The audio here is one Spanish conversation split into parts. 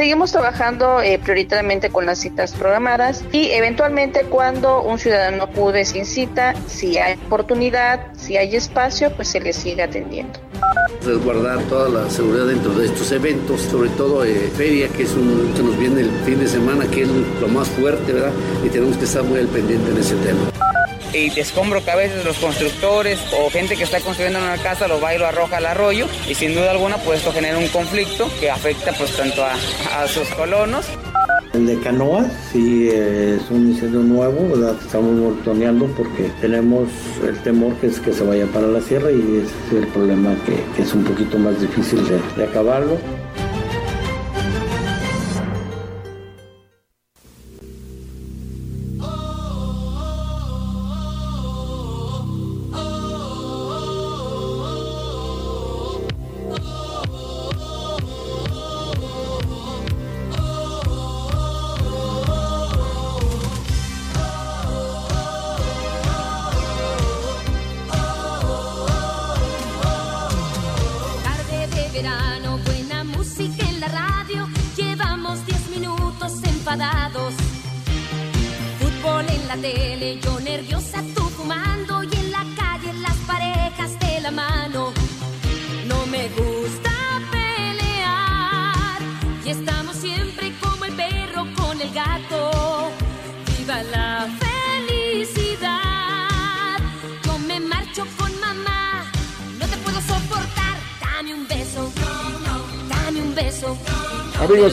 Seguimos trabajando eh, prioritariamente con las citas programadas y eventualmente cuando un ciudadano acude sin cita, si hay oportunidad, si hay espacio, pues se le sigue atendiendo. Resguardar toda la seguridad dentro de estos eventos, sobre todo eh, feria, que es un, se nos viene el fin de semana, que es lo más fuerte, ¿verdad? Y tenemos que estar muy al pendiente en ese tema y descombro que a veces los constructores o gente que está construyendo una casa lo va y lo arroja al arroyo y sin duda alguna pues esto genera un conflicto que afecta pues tanto a, sus colonos. El de Canoa sí es un incendio nuevo, ¿verdad? estamos monitoreando porque tenemos el temor que es que se vaya para la sierra y es el problema que, es un poquito más difícil de acabarlo.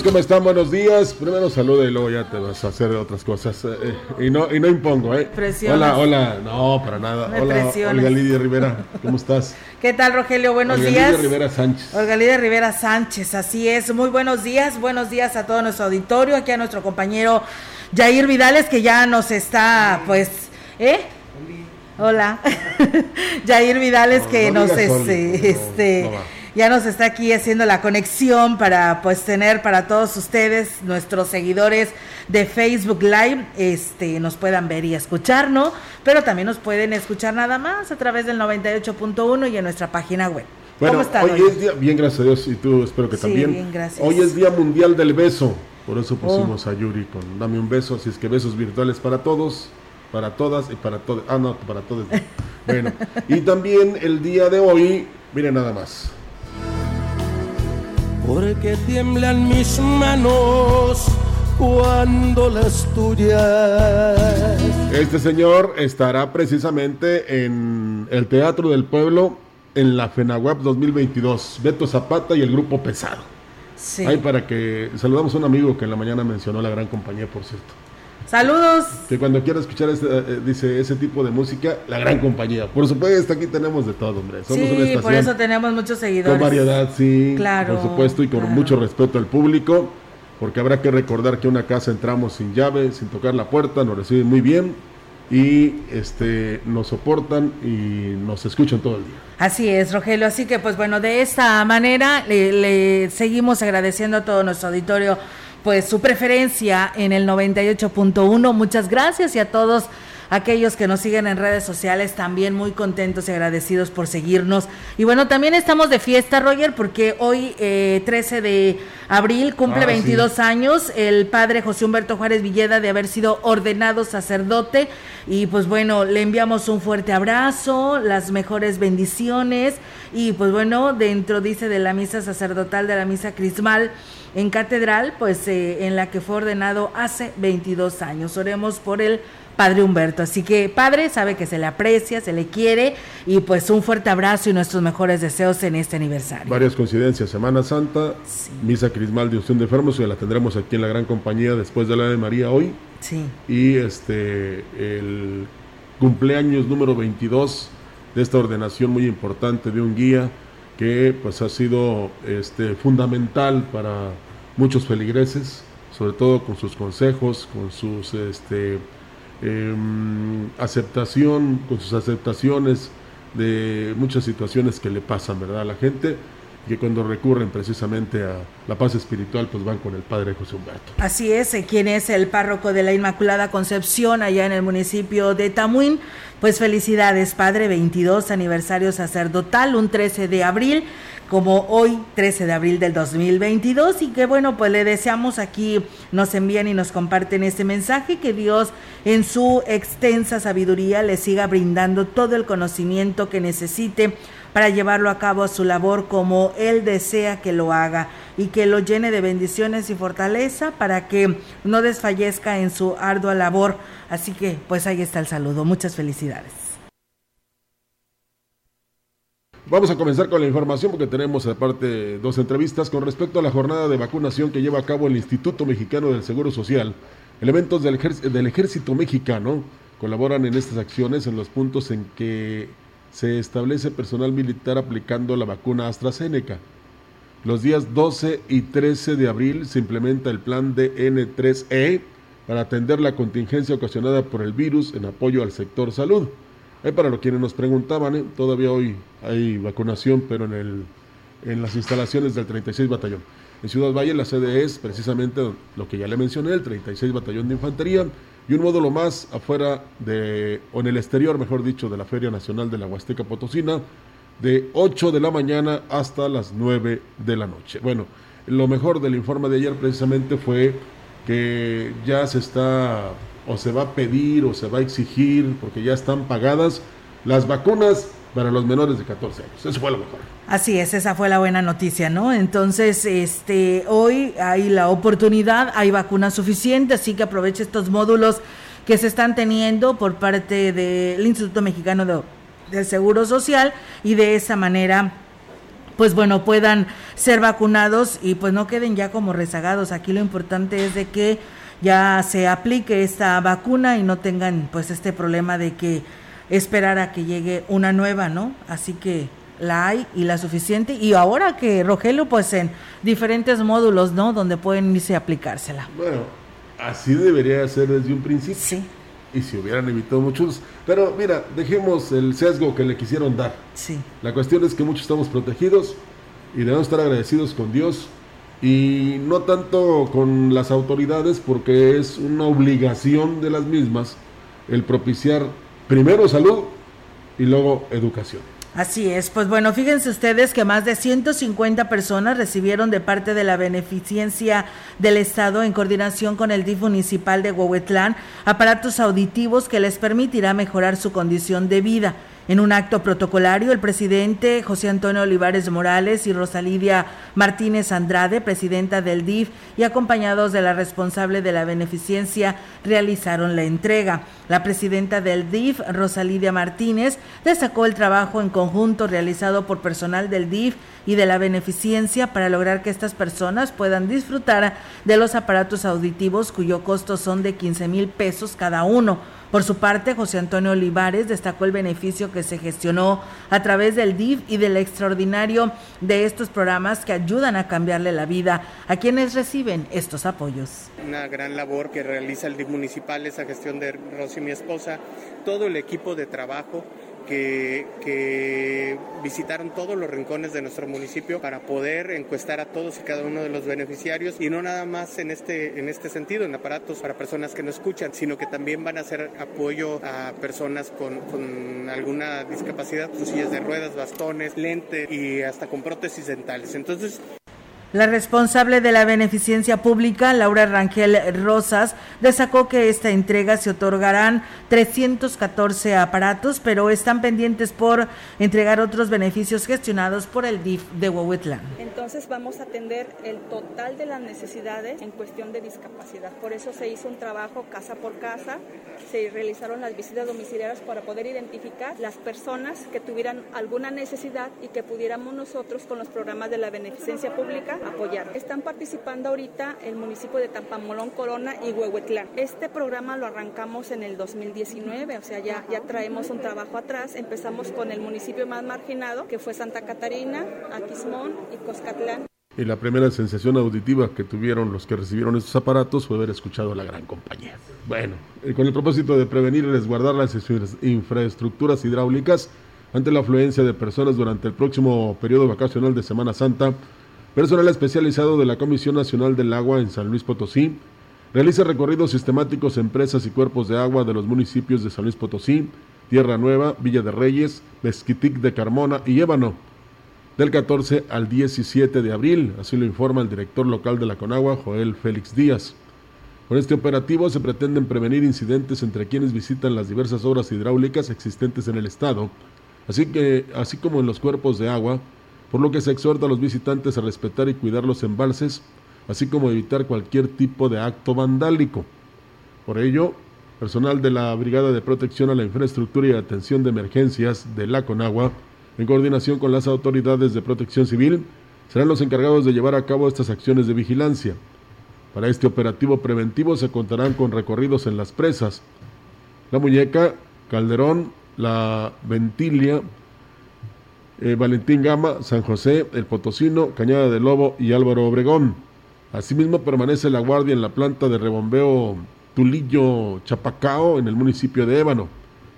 ¿Cómo están? Buenos días. Primero saluda y luego ya te vas a hacer otras cosas. Eh, y, no, y no impongo, ¿eh? Hola, hola. No, para nada. hola, Olga Lidia Rivera. ¿Cómo estás? ¿Qué tal, Rogelio? Buenos días. Olga Lidia Rivera Sánchez. Olga Lidia Rivera Sánchez, así es. Muy buenos días. Buenos días a todo nuestro auditorio. Aquí a nuestro compañero Jair Vidales, que ya nos está, pues, ¿eh? Hola. Jair Vidales, que nos, este, este ya nos está aquí haciendo la conexión para pues tener para todos ustedes, nuestros seguidores de Facebook Live, este nos puedan ver y escuchar, ¿no? Pero también nos pueden escuchar nada más a través del 98.1 y en nuestra página web. ¿Cómo están? Hoy, es día, bien, gracias a Dios, y tú espero que sí, también. Bien, gracias. Hoy es Día Mundial del Beso, por eso pusimos oh. a Yuri con Dame un beso, así es que besos virtuales para todos, para todas y para todos. Ah, no, para todos. bueno, y también el día de hoy, miren nada más porque tiemblan mis manos cuando las tuyas. Este señor estará precisamente en el Teatro del Pueblo en la FENAWAP 2022. Beto Zapata y el grupo Pesado. Sí. Ahí para que saludamos a un amigo que en la mañana mencionó la gran compañía, por cierto. Saludos. Que cuando quiera escuchar ese, eh, dice ese tipo de música, la gran compañía. Por supuesto, aquí tenemos de todo, hombre. Somos sí, por eso tenemos muchos seguidores. Con variedad, sí. Claro. Por supuesto, y con mucho respeto al público, porque habrá que recordar que una casa entramos sin llave, sin tocar la puerta, nos reciben muy bien y este nos soportan y nos escuchan todo el día. Así es, Rogelio. Así que, pues bueno, de esta manera le seguimos agradeciendo a todo nuestro auditorio pues su preferencia en el 98.1. Muchas gracias y a todos aquellos que nos siguen en redes sociales también muy contentos y agradecidos por seguirnos. Y bueno, también estamos de fiesta, Roger, porque hoy, 13 eh, de abril, cumple 22 ah, años el padre José Humberto Juárez Villeda de haber sido ordenado sacerdote. Y pues bueno, le enviamos un fuerte abrazo, las mejores bendiciones. Y pues bueno, dentro, dice, de la misa sacerdotal, de la misa crismal en catedral, pues eh, en la que fue ordenado hace 22 años. Oremos por él Padre Humberto. Así que, Padre, sabe que se le aprecia, se le quiere y pues un fuerte abrazo y nuestros mejores deseos en este aniversario. Varias coincidencias, Semana Santa, Misa Crismal de Unción de Enfermos, que la tendremos aquí en la Gran Compañía después de la de María hoy. Sí. Y este, el cumpleaños número 22 de esta ordenación muy importante de un guía que pues ha sido este, fundamental para muchos feligreses, sobre todo con sus consejos, con sus este, em, aceptación, con sus aceptaciones de muchas situaciones que le pasan, ¿verdad? A la gente que cuando recurren precisamente a la paz espiritual, pues van con el Padre José Humberto. Así es, eh, quien es el párroco de la Inmaculada Concepción allá en el municipio de Tamuín. Pues felicidades, Padre, 22 aniversario sacerdotal, un 13 de abril, como hoy, 13 de abril del 2022. Y que bueno, pues le deseamos aquí, nos envían y nos comparten este mensaje, que Dios en su extensa sabiduría le siga brindando todo el conocimiento que necesite para llevarlo a cabo su labor como Él desea que lo haga y que lo llene de bendiciones y fortaleza para que no desfallezca en su ardua labor. Así que pues ahí está el saludo. Muchas felicidades. Vamos a comenzar con la información porque tenemos aparte dos entrevistas con respecto a la jornada de vacunación que lleva a cabo el Instituto Mexicano del Seguro Social. Elementos del, del ejército mexicano colaboran en estas acciones en los puntos en que se establece personal militar aplicando la vacuna AstraZeneca. Los días 12 y 13 de abril se implementa el plan de N3E para atender la contingencia ocasionada por el virus en apoyo al sector salud. Eh, para los quienes nos preguntaban, eh, todavía hoy hay vacunación, pero en, el, en las instalaciones del 36 Batallón. En Ciudad Valle la sede es precisamente lo que ya le mencioné, el 36 Batallón de Infantería, y un módulo más afuera de, o en el exterior, mejor dicho, de la Feria Nacional de la Huasteca Potosina, de 8 de la mañana hasta las 9 de la noche. Bueno, lo mejor del informe de ayer precisamente fue que ya se está o se va a pedir o se va a exigir, porque ya están pagadas las vacunas para los menores de 14 años. Eso fue lo mejor. Así es, esa fue la buena noticia, ¿no? Entonces, este, hoy hay la oportunidad, hay vacunas suficientes, así que aproveche estos módulos que se están teniendo por parte del Instituto Mexicano de, del Seguro Social y de esa manera pues bueno, puedan ser vacunados y pues no queden ya como rezagados. Aquí lo importante es de que ya se aplique esta vacuna y no tengan pues este problema de que esperar a que llegue una nueva, ¿no? Así que la hay y la suficiente. Y ahora que Rogelio, pues en diferentes módulos, ¿no? Donde pueden irse a aplicársela. Bueno, así debería ser desde un principio. Sí. Y si hubieran evitado muchos. Pero mira, dejemos el sesgo que le quisieron dar. Sí. La cuestión es que muchos estamos protegidos y debemos estar agradecidos con Dios y no tanto con las autoridades porque es una obligación de las mismas el propiciar primero salud y luego educación. Así es, pues bueno, fíjense ustedes que más de 150 personas recibieron de parte de la beneficencia del Estado en coordinación con el DIF municipal de Huehuetlán aparatos auditivos que les permitirá mejorar su condición de vida. En un acto protocolario, el presidente José Antonio Olivares Morales y Rosalidia Martínez Andrade, presidenta del DIF, y acompañados de la responsable de la beneficencia, realizaron la entrega. La presidenta del DIF, Rosalidia Martínez, destacó el trabajo en conjunto realizado por personal del DIF y de la beneficencia para lograr que estas personas puedan disfrutar de los aparatos auditivos cuyo costo son de 15 mil pesos cada uno por su parte, José Antonio Olivares destacó el beneficio que se gestionó a través del DIF y del extraordinario de estos programas que ayudan a cambiarle la vida a quienes reciben estos apoyos. Una gran labor que realiza el DIF municipal, esa gestión de Rosy, mi esposa, todo el equipo de trabajo que, visitaron todos los rincones de nuestro municipio para poder encuestar a todos y cada uno de los beneficiarios y no nada más en este, en este sentido, en aparatos para personas que no escuchan, sino que también van a hacer apoyo a personas con, con alguna discapacidad, sillas de ruedas, bastones, lentes y hasta con prótesis dentales. Entonces, La responsable de la beneficencia pública, Laura Rangel Rosas, destacó que esta entrega se otorgarán 314 aparatos, pero están pendientes por entregar otros beneficios gestionados por el DIF de Huehuetlán. Entonces vamos a atender el total de las necesidades en cuestión de discapacidad. Por eso se hizo un trabajo casa por casa, se realizaron las visitas domiciliarias para poder identificar las personas que tuvieran alguna necesidad y que pudiéramos nosotros con los programas de la beneficencia pública apoyar. Están participando ahorita el municipio de Tampamolón, Corona y Huehuetlán. Este programa lo arrancamos en el 2019, o sea, ya, ya traemos un trabajo atrás. Empezamos con el municipio más marginado, que fue Santa Catarina, Aquismón y Coscatlán. Y la primera sensación auditiva que tuvieron los que recibieron estos aparatos fue haber escuchado a la gran compañía. Bueno, con el propósito de prevenir y resguardar las infraestructuras hidráulicas ante la afluencia de personas durante el próximo periodo vacacional de Semana Santa, personal especializado de la Comisión Nacional del Agua en San Luis Potosí realiza recorridos sistemáticos en empresas y cuerpos de agua de los municipios de San Luis Potosí, Tierra Nueva, Villa de Reyes, Mezquitic de Carmona y Ébano del 14 al 17 de abril, así lo informa el director local de la Conagua, Joel Félix Díaz. Con este operativo se pretenden prevenir incidentes entre quienes visitan las diversas obras hidráulicas existentes en el estado, así, que, así como en los cuerpos de agua, por lo que se exhorta a los visitantes a respetar y cuidar los embalses, así como evitar cualquier tipo de acto vandálico. Por ello, personal de la Brigada de Protección a la Infraestructura y Atención de Emergencias de la Conagua en coordinación con las autoridades de protección civil, serán los encargados de llevar a cabo estas acciones de vigilancia. Para este operativo preventivo se contarán con recorridos en las presas, La Muñeca, Calderón, La Ventilia, eh, Valentín Gama, San José, El Potosino, Cañada de Lobo y Álvaro Obregón. Asimismo permanece la guardia en la planta de rebombeo Tulillo Chapacao en el municipio de Ébano.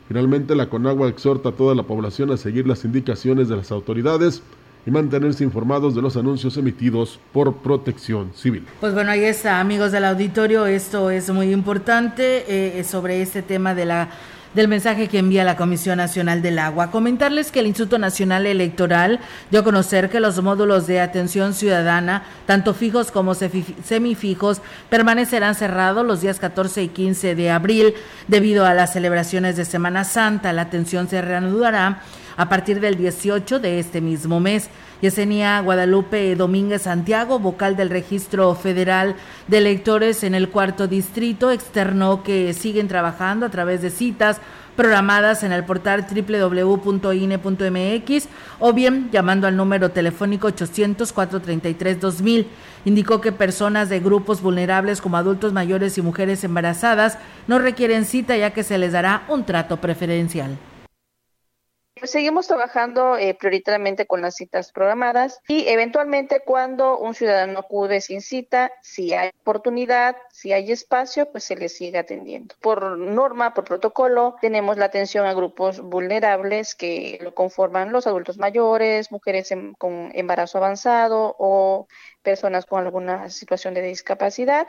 Finalmente, la Conagua exhorta a toda la población a seguir las indicaciones de las autoridades y mantenerse informados de los anuncios emitidos por Protección Civil. Pues bueno, ahí está, amigos del auditorio, esto es muy importante eh, sobre este tema de la del mensaje que envía la Comisión Nacional del Agua. Comentarles que el Instituto Nacional Electoral dio a conocer que los módulos de atención ciudadana, tanto fijos como semifijos, permanecerán cerrados los días 14 y 15 de abril debido a las celebraciones de Semana Santa. La atención se reanudará a partir del 18 de este mismo mes. Yesenia Guadalupe Domínguez Santiago, vocal del Registro Federal de Electores en el cuarto distrito, externó que siguen trabajando a través de citas programadas en el portal www.ine.mx o bien llamando al número telefónico 800-433-2000. Indicó que personas de grupos vulnerables como adultos mayores y mujeres embarazadas no requieren cita ya que se les dará un trato preferencial. Pues seguimos trabajando eh, prioritariamente con las citas programadas y eventualmente cuando un ciudadano acude sin cita, si hay oportunidad, si hay espacio, pues se le sigue atendiendo. Por norma, por protocolo, tenemos la atención a grupos vulnerables que lo conforman los adultos mayores, mujeres con embarazo avanzado o personas con alguna situación de discapacidad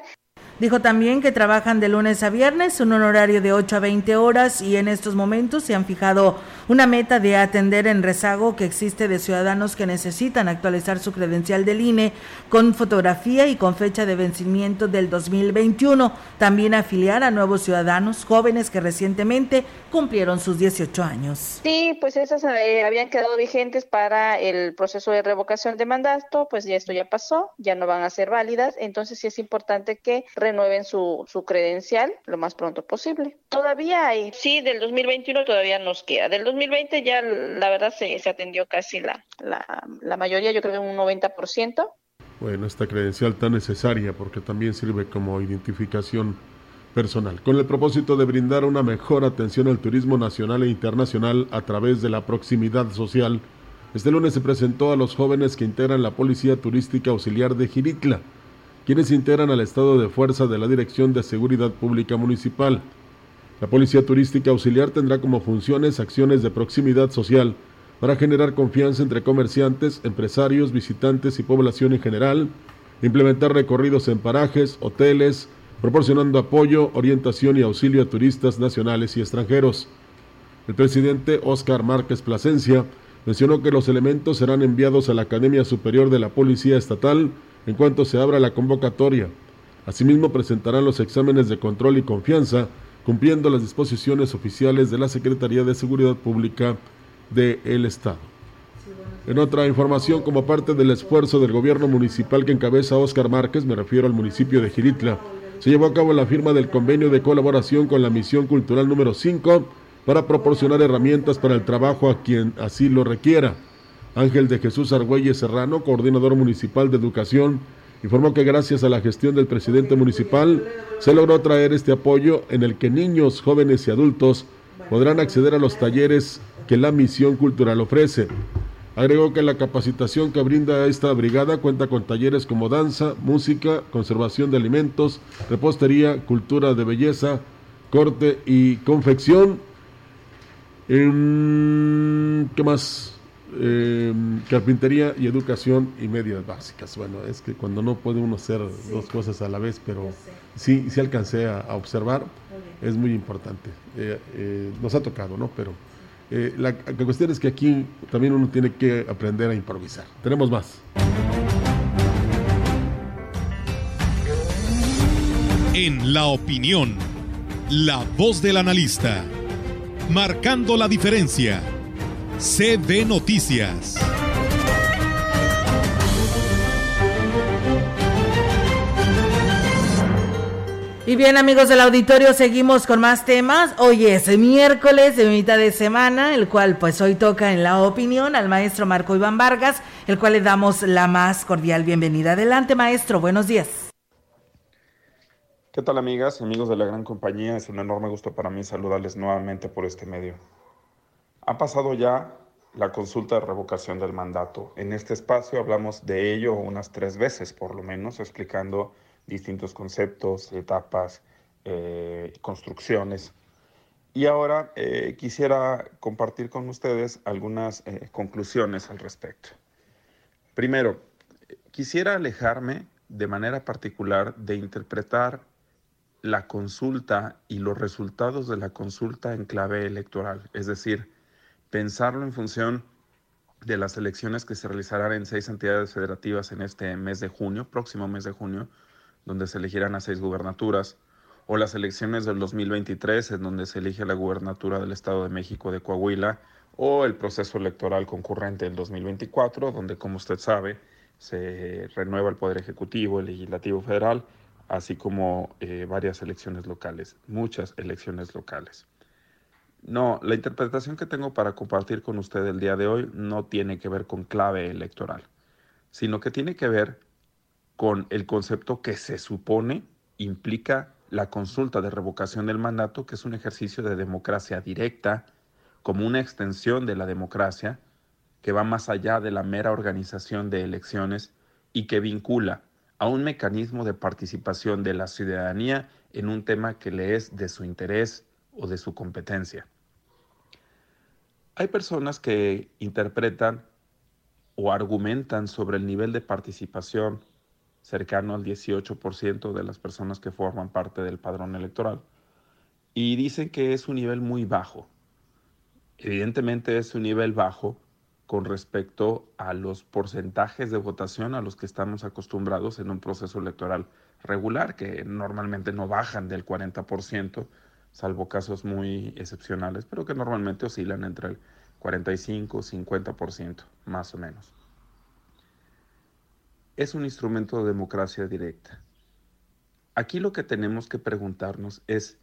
Dijo también que trabajan de lunes a viernes un horario de 8 a 20 horas y en estos momentos se han fijado una meta de atender en rezago que existe de ciudadanos que necesitan actualizar su credencial del INE con fotografía y con fecha de vencimiento del 2021. También afiliar a nuevos ciudadanos jóvenes que recientemente cumplieron sus 18 años. Sí, pues esas eh, habían quedado vigentes para el proceso de revocación de mandato, pues ya esto ya pasó, ya no van a ser válidas, entonces sí es importante que renueven su, su credencial lo más pronto posible. Todavía hay, sí, del 2021 todavía nos queda. Del 2020 ya la verdad se, se atendió casi la, la, la mayoría, yo creo un 90%. Bueno, esta credencial tan necesaria porque también sirve como identificación personal, con el propósito de brindar una mejor atención al turismo nacional e internacional a través de la proximidad social. Este lunes se presentó a los jóvenes que integran la Policía Turística Auxiliar de Giritla quienes integran al estado de fuerza de la Dirección de Seguridad Pública Municipal. La Policía Turística Auxiliar tendrá como funciones acciones de proximidad social para generar confianza entre comerciantes, empresarios, visitantes y población en general, implementar recorridos en parajes, hoteles, proporcionando apoyo, orientación y auxilio a turistas nacionales y extranjeros. El presidente Óscar Márquez Plasencia mencionó que los elementos serán enviados a la Academia Superior de la Policía Estatal en cuanto se abra la convocatoria. Asimismo, presentarán los exámenes de control y confianza, cumpliendo las disposiciones oficiales de la Secretaría de Seguridad Pública del Estado. En otra información, como parte del esfuerzo del gobierno municipal que encabeza Óscar Márquez, me refiero al municipio de Giritla, se llevó a cabo la firma del convenio de colaboración con la misión cultural número 5 para proporcionar herramientas para el trabajo a quien así lo requiera. Ángel de Jesús Argüelles Serrano, coordinador municipal de educación, informó que gracias a la gestión del presidente municipal se logró traer este apoyo en el que niños, jóvenes y adultos podrán acceder a los talleres que la misión cultural ofrece. Agregó que la capacitación que brinda esta brigada cuenta con talleres como danza, música, conservación de alimentos, repostería, cultura de belleza, corte y confección. Em, ¿Qué más? Em, carpintería y educación y medias básicas. Bueno, es que cuando no puede uno hacer dos cosas a la vez, pero sí, sí alcancé a, observar, es muy importante. Eh, eh, nos ha tocado, ¿no? Pero eh, la, la cuestión es que aquí también uno tiene que aprender a improvisar. Tenemos más. En la opinión, la voz del analista, marcando la diferencia. CB Noticias. Y bien amigos del auditorio, seguimos con más temas. Hoy es miércoles de mitad de semana, el cual pues hoy toca en la opinión al maestro Marco Iván Vargas, el cual le damos la más cordial bienvenida. Adelante maestro, buenos días. ¿Qué tal amigas, amigos de la gran compañía? Es un enorme gusto para mí saludarles nuevamente por este medio. Ha pasado ya la consulta de revocación del mandato. En este espacio hablamos de ello unas tres veces por lo menos, explicando distintos conceptos, etapas, eh, construcciones. Y ahora eh, quisiera compartir con ustedes algunas eh, conclusiones al respecto. Primero, quisiera alejarme de manera particular de interpretar la consulta y los resultados de la consulta en clave electoral, es decir, pensarlo en función de las elecciones que se realizarán en seis entidades federativas en este mes de junio, próximo mes de junio, donde se elegirán a seis gubernaturas, o las elecciones del 2023, en donde se elige la gubernatura del Estado de México de Coahuila, o el proceso electoral concurrente del 2024, donde, como usted sabe, se renueva el Poder Ejecutivo, el Legislativo Federal, así como eh, varias elecciones locales, muchas elecciones locales. No, la interpretación que tengo para compartir con usted el día de hoy no tiene que ver con clave electoral, sino que tiene que ver con el concepto que se supone implica la consulta de revocación del mandato, que es un ejercicio de democracia directa, como una extensión de la democracia, que va más allá de la mera organización de elecciones y que vincula a un mecanismo de participación de la ciudadanía en un tema que le es de su interés o de su competencia. Hay personas que interpretan o argumentan sobre el nivel de participación cercano al 18% de las personas que forman parte del padrón electoral. Y dicen que es un nivel muy bajo. Evidentemente es un nivel bajo con respecto a los porcentajes de votación a los que estamos acostumbrados en un proceso electoral regular, que normalmente no bajan del 40%, salvo casos muy excepcionales, pero que normalmente oscilan entre el 45 y 50%, más o menos es un instrumento de democracia directa. Aquí lo que tenemos que preguntarnos es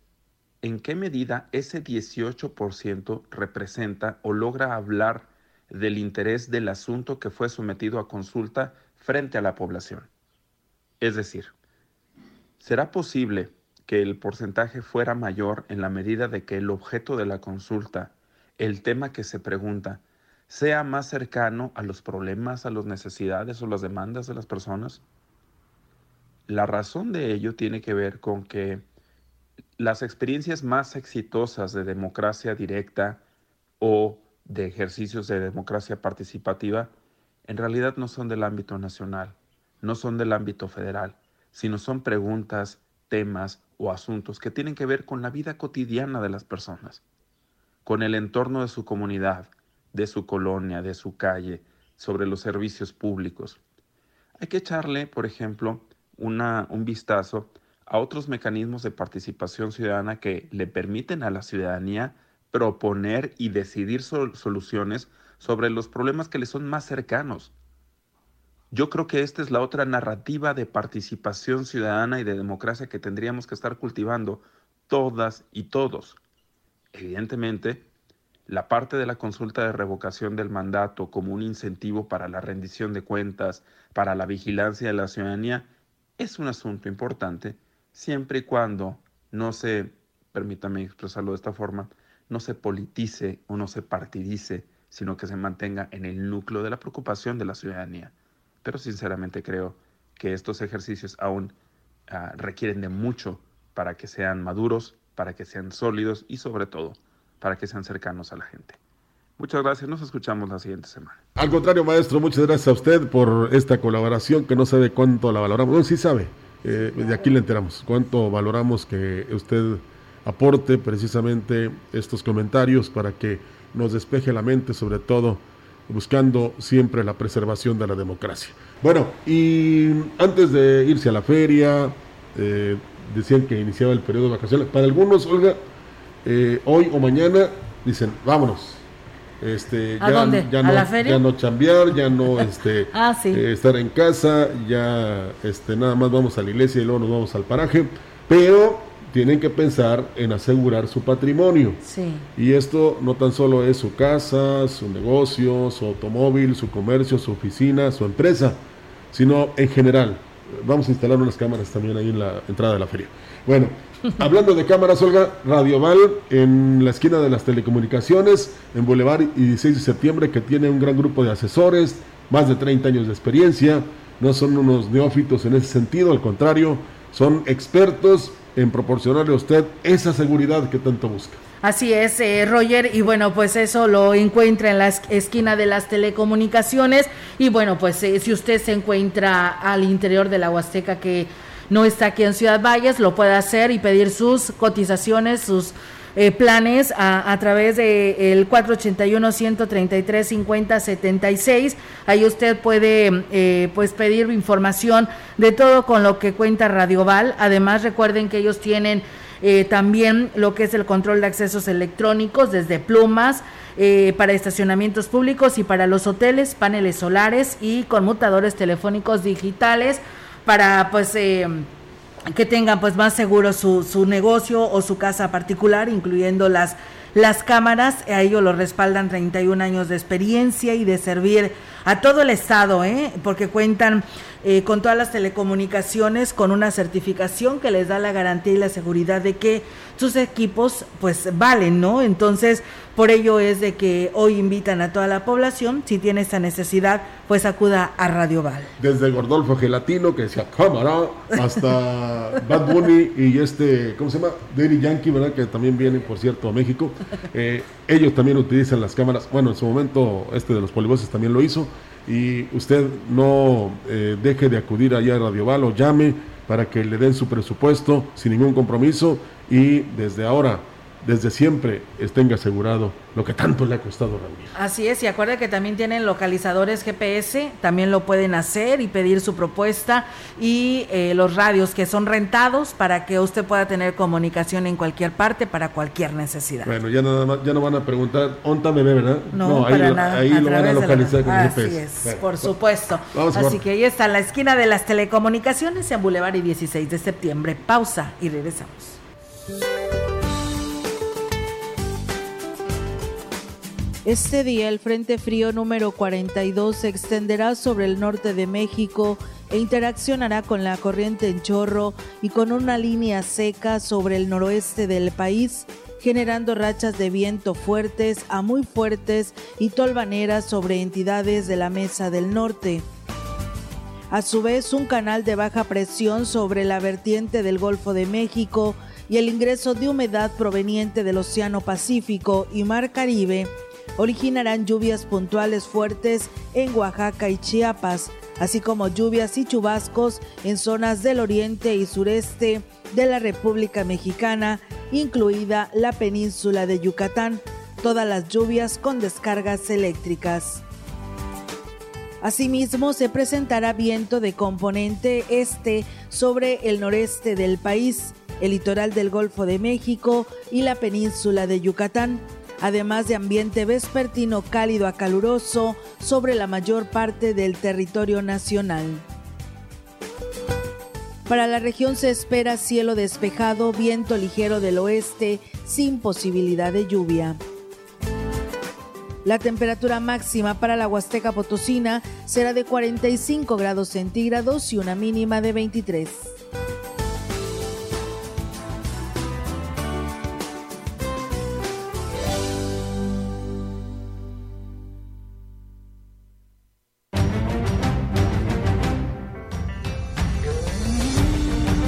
en qué medida ese 18% representa o logra hablar del interés del asunto que fue sometido a consulta frente a la población. Es decir, ¿será posible que el porcentaje fuera mayor en la medida de que el objeto de la consulta, el tema que se pregunta, sea más cercano a los problemas, a las necesidades o las demandas de las personas? La razón de ello tiene que ver con que las experiencias más exitosas de democracia directa o de ejercicios de democracia participativa en realidad no son del ámbito nacional, no son del ámbito federal, sino son preguntas, temas o asuntos que tienen que ver con la vida cotidiana de las personas, con el entorno de su comunidad, de su colonia, de su calle, sobre los servicios públicos. Hay que echarle, por ejemplo, una, un vistazo a otros mecanismos de participación ciudadana que le permiten a la ciudadanía proponer y decidir soluciones sobre los problemas que le son más cercanos. Yo creo que esta es la otra narrativa de participación ciudadana y de democracia que tendríamos que estar cultivando todas y todos. Evidentemente, la parte de la consulta de revocación del mandato como un incentivo para la rendición de cuentas, para la vigilancia de la ciudadanía, es un asunto importante, siempre y cuando no se, permítame expresarlo de esta forma, no se politice o no se partidice, sino que se mantenga en el núcleo de la preocupación de la ciudadanía pero sinceramente creo que estos ejercicios aún ah, requieren de mucho para que sean maduros, para que sean sólidos y sobre todo para que sean cercanos a la gente. Muchas gracias, nos escuchamos la siguiente semana. Al contrario, maestro, muchas gracias a usted por esta colaboración que no sabe cuánto la valoramos. No, sí sabe, eh, de aquí le enteramos, cuánto valoramos que usted aporte precisamente estos comentarios para que nos despeje la mente, sobre todo buscando siempre la preservación de la democracia. Bueno, y antes de irse a la feria, eh, decían que iniciaba el periodo de vacaciones. Para algunos, Olga, eh, hoy o mañana dicen, vámonos. Este, ¿A ya, dónde? Ya ¿A no, la feria? Ya no chambear, ya no este, ah, sí. Eh, estar en casa, ya este, nada más vamos a la iglesia y luego nos vamos al paraje. Pero tienen que pensar en asegurar su patrimonio. Sí. Y esto no tan solo es su casa, su negocio, su automóvil, su comercio, su oficina, su empresa, sino en general. Vamos a instalar unas cámaras también ahí en la entrada de la feria. Bueno, hablando de cámaras, Olga, Radio Val en la esquina de las telecomunicaciones, en Boulevard y 16 de septiembre, que tiene un gran grupo de asesores, más de 30 años de experiencia, no son unos neófitos en ese sentido, al contrario, son expertos en proporcionarle a usted esa seguridad que tanto busca. Así es, eh, Roger, y bueno, pues eso lo encuentra en la esquina de las telecomunicaciones. Y bueno, pues eh, si usted se encuentra al interior de la Huasteca que no está aquí en Ciudad Valles, lo puede hacer y pedir sus cotizaciones, sus eh, planes a, través de el 481 133 50 76 ahí usted puede eh, pues pedir información de todo con lo que cuenta Radioval además recuerden que ellos tienen eh, también lo que es el control de accesos electrónicos desde plumas eh, para estacionamientos públicos y para los hoteles, paneles solares y conmutadores telefónicos digitales para pues eh, que tengan pues más seguro su, su negocio o su casa particular, incluyendo las, las cámaras. A ello lo respaldan 31 años de experiencia y de servir a todo el Estado, ¿eh? porque cuentan eh, con todas las telecomunicaciones, con una certificación que les da la garantía y la seguridad de que sus equipos pues valen, ¿no? Entonces, por ello es de que hoy invitan a toda la población, si tiene esta necesidad, pues acuda a Radio Val. Desde Gordolfo Gelatino, que decía cámara, hasta Bad Bunny y este, ¿cómo se llama? Daddy Yankee, ¿verdad? Que también viene, por cierto, a México. Eh, ellos también utilizan las cámaras. Bueno, en su momento, este de los polivoces también lo hizo y usted no eh, deje de acudir allá a Radio Val o llame para que le den su presupuesto sin ningún compromiso y desde ahora desde siempre tenga asegurado lo que tanto le ha costado Ramiro. Así es, y acuerde que también tienen localizadores GPS, también lo pueden hacer y pedir su propuesta y eh, los radios que son rentados para que usted pueda tener comunicación en cualquier parte para cualquier necesidad. Bueno, ya nada más, ya no van a preguntar, ¿onta bebé, verdad? No, ahí, para nada. ahí lo van a localizar con Así GPS. es, por supuesto. Así que ahí está la esquina de las telecomunicaciones en Boulevard y 16 de septiembre. Pausa y regresamos. Este día el Frente Frío número 42 se extenderá sobre el norte de México e interaccionará con la corriente en chorro y con una línea seca sobre el noroeste del país, generando rachas de viento fuertes a muy fuertes y tolvaneras sobre entidades de la Mesa del Norte. A su vez, un canal de baja presión sobre la vertiente del Golfo de México y el ingreso de humedad proveniente del Océano Pacífico y Mar Caribe originarán lluvias puntuales fuertes en Oaxaca y Chiapas, así como lluvias y chubascos en zonas del oriente y sureste de la República Mexicana, incluida la península de Yucatán, todas las lluvias con descargas eléctricas. Asimismo, se presentará viento de componente este sobre el noreste del país, el litoral del Golfo de México y la península de Yucatán, además de ambiente vespertino cálido a caluroso sobre la mayor parte del territorio nacional. Para la región se espera cielo despejado, viento ligero del oeste, sin posibilidad de lluvia. La temperatura máxima para la Huasteca Potosina será de 45 grados centígrados y una mínima de 23.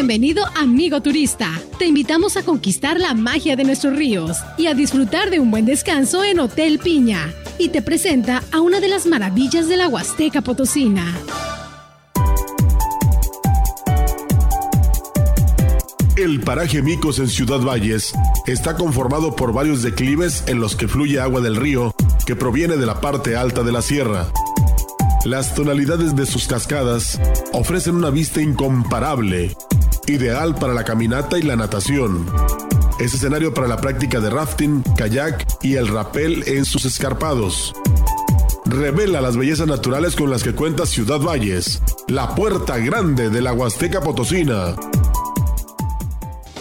Bienvenido amigo turista. Te invitamos a conquistar la magia de nuestros ríos y a disfrutar de un buen descanso en Hotel Piña. Y te presenta a una de las maravillas de la Huasteca Potosina. El paraje Micos en Ciudad Valles está conformado por varios declives en los que fluye agua del río que proviene de la parte alta de la sierra. Las tonalidades de sus cascadas ofrecen una vista incomparable ideal para la caminata y la natación. Es escenario para la práctica de rafting, kayak y el rappel en sus escarpados. Revela las bellezas naturales con las que cuenta Ciudad Valles, la puerta grande de la Huasteca Potosina.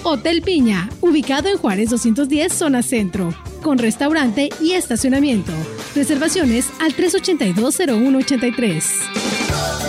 Hotel Piña, ubicado en Juárez 210, zona centro, con restaurante y estacionamiento. Reservaciones al 382-0183.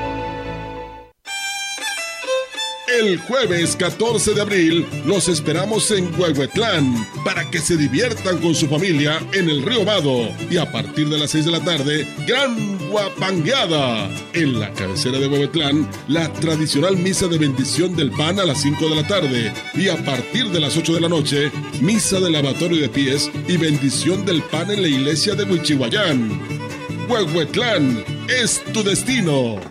El jueves 14 de abril los esperamos en Huehuetlán para que se diviertan con su familia en el río Vado y a partir de las 6 de la tarde, gran guapangueada. En la cabecera de Huehuetlán, la tradicional misa de bendición del pan a las 5 de la tarde y a partir de las 8 de la noche, misa de lavatorio de pies y bendición del pan en la iglesia de Huichihuayán. Huehuetlán es tu destino.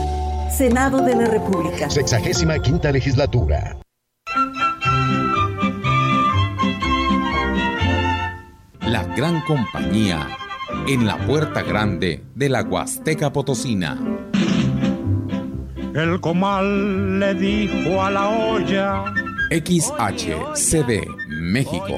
Senado de la República. Sexagésima quinta legislatura. La gran compañía en la puerta grande de la Huasteca Potosina. El comal le dijo a la olla. XHCD México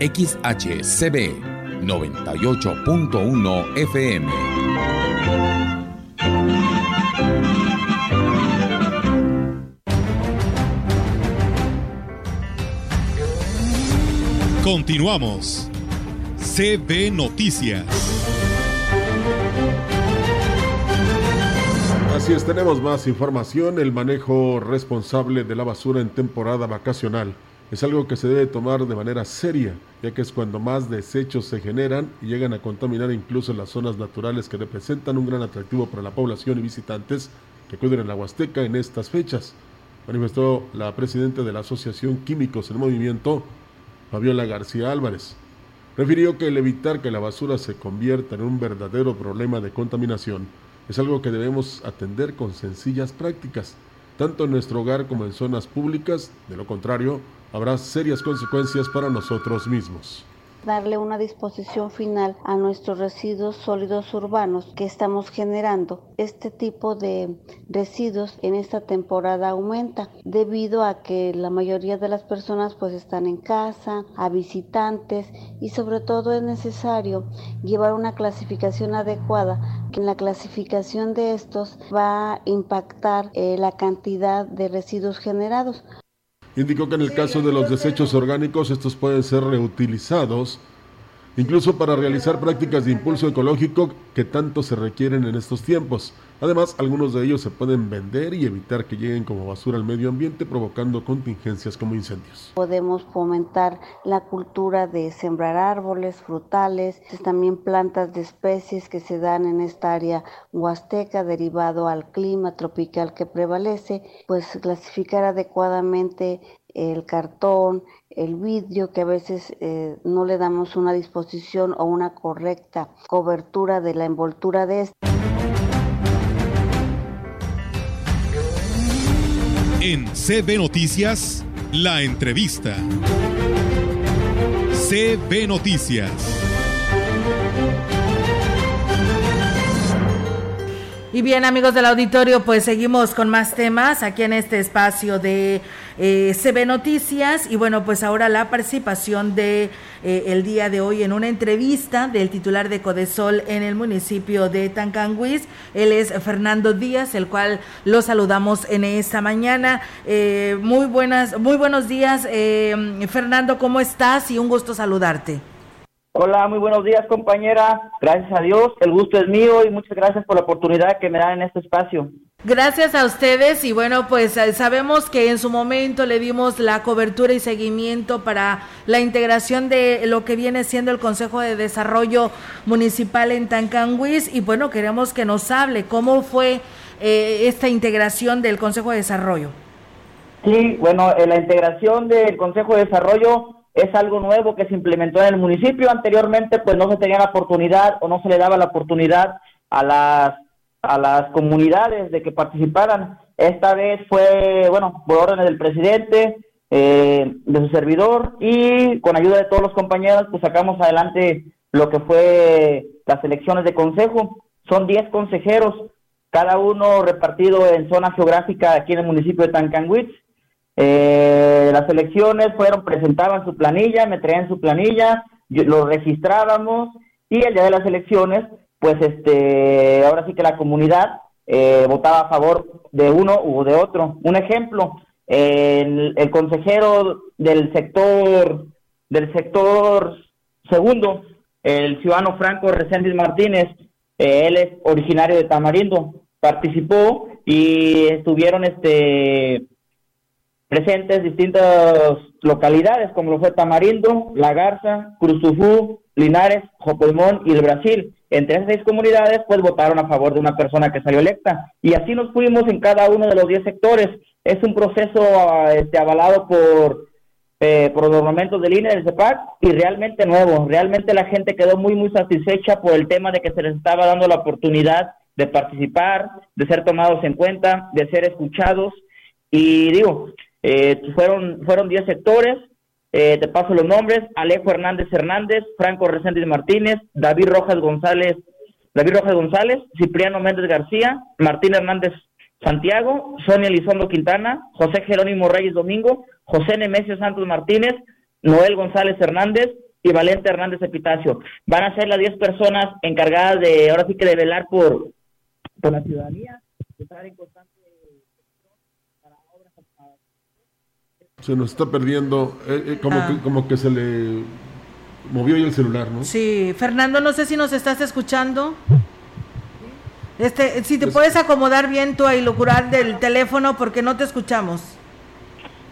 XHCB 98.1 FM. Continuamos. CB Noticias. Así es, tenemos más información. El manejo responsable de la basura en temporada vacacional es algo que se debe tomar de manera seria, ya que es cuando más desechos se generan y llegan a contaminar incluso las zonas naturales que representan un gran atractivo para la población y visitantes que acuden a la Huasteca en estas fechas. Manifestó la presidenta de la Asociación Químicos en Movimiento, Fabiola García Álvarez. Refirió que el evitar que la basura se convierta en un verdadero problema de contaminación es algo que debemos atender con sencillas prácticas, tanto en nuestro hogar como en zonas públicas, de lo contrario, habrá serias consecuencias para nosotros mismos darle una disposición final a nuestros residuos sólidos urbanos que estamos generando. Este tipo de residuos en esta temporada aumenta debido a que la mayoría de las personas pues están en casa, a visitantes y sobre todo es necesario llevar una clasificación adecuada en la clasificación de estos va a impactar eh, la cantidad de residuos generados. Indicó que en el caso de los desechos orgánicos estos pueden ser reutilizados incluso para realizar prácticas de impulso ecológico que tanto se requieren en estos tiempos. Además, algunos de ellos se pueden vender y evitar que lleguen como basura al medio ambiente, provocando contingencias como incendios. Podemos fomentar la cultura de sembrar árboles, frutales, también plantas de especies que se dan en esta área huasteca derivado al clima tropical que prevalece, pues clasificar adecuadamente el cartón, el vidrio, que a veces eh, no le damos una disposición o una correcta cobertura de la envoltura de este. En CB Noticias, la entrevista. CB Noticias. Y bien, amigos del auditorio, pues seguimos con más temas aquí en este espacio de eh, CB Noticias. Y bueno, pues ahora la participación de eh, el día de hoy en una entrevista del titular de Codesol en el municipio de Tancanguis. Él es Fernando Díaz, el cual lo saludamos en esta mañana. Eh, muy buenas, muy buenos días, eh, Fernando, ¿cómo estás? Y un gusto saludarte. Hola, muy buenos días compañera. Gracias a Dios, el gusto es mío y muchas gracias por la oportunidad que me dan en este espacio. Gracias a ustedes y bueno, pues eh, sabemos que en su momento le dimos la cobertura y seguimiento para la integración de lo que viene siendo el Consejo de Desarrollo Municipal en Tancanguis y bueno, queremos que nos hable cómo fue eh, esta integración del Consejo de Desarrollo. Sí, bueno, eh, la integración del Consejo de Desarrollo es algo nuevo que se implementó en el municipio. Anteriormente, pues no se tenía la oportunidad o no se le daba la oportunidad a las, a las comunidades de que participaran. Esta vez fue, bueno, por órdenes del presidente, eh, de su servidor y con ayuda de todos los compañeros, pues sacamos adelante lo que fue las elecciones de consejo. Son 10 consejeros, cada uno repartido en zona geográfica aquí en el municipio de Tancanwitz eh, las elecciones fueron, presentaban su planilla, me traían su planilla, lo registrábamos y el día de las elecciones, pues este, ahora sí que la comunidad eh, votaba a favor de uno u de otro. Un ejemplo, el, el consejero del sector, del sector segundo, el ciudadano Franco Reséndiz Martínez, eh, él es originario de Tamarindo, participó y estuvieron este presentes distintas localidades como lo fue Tamarindo, La Garza, Cruzufú, Linares, Jopolmón y el Brasil. Entre esas seis comunidades, pues votaron a favor de una persona que salió electa. Y así nos fuimos en cada uno de los diez sectores. Es un proceso este, avalado por, eh, por los momentos del INE del CEPAC y realmente nuevo. Realmente la gente quedó muy, muy satisfecha por el tema de que se les estaba dando la oportunidad de participar, de ser tomados en cuenta, de ser escuchados. Y digo, eh, fueron fueron 10 sectores, eh, te paso los nombres, Alejo Hernández Hernández, Franco Reséndiz Martínez, David Rojas González David Rojas González, Cipriano Méndez García, Martín Hernández Santiago, Sonia Elizondo Quintana, José Jerónimo Reyes Domingo, José Nemesio Santos Martínez, Noel González Hernández y Valente Hernández Epitacio. Van a ser las 10 personas encargadas de, ahora sí que de velar por, por la ciudadanía, de estar en se nos está perdiendo, eh, eh, como, que, ah. como que se le movió ya el celular, ¿no? Sí, Fernando, no sé si nos estás escuchando. Este, si te puedes acomodar bien tu ailocural del teléfono porque no te escuchamos.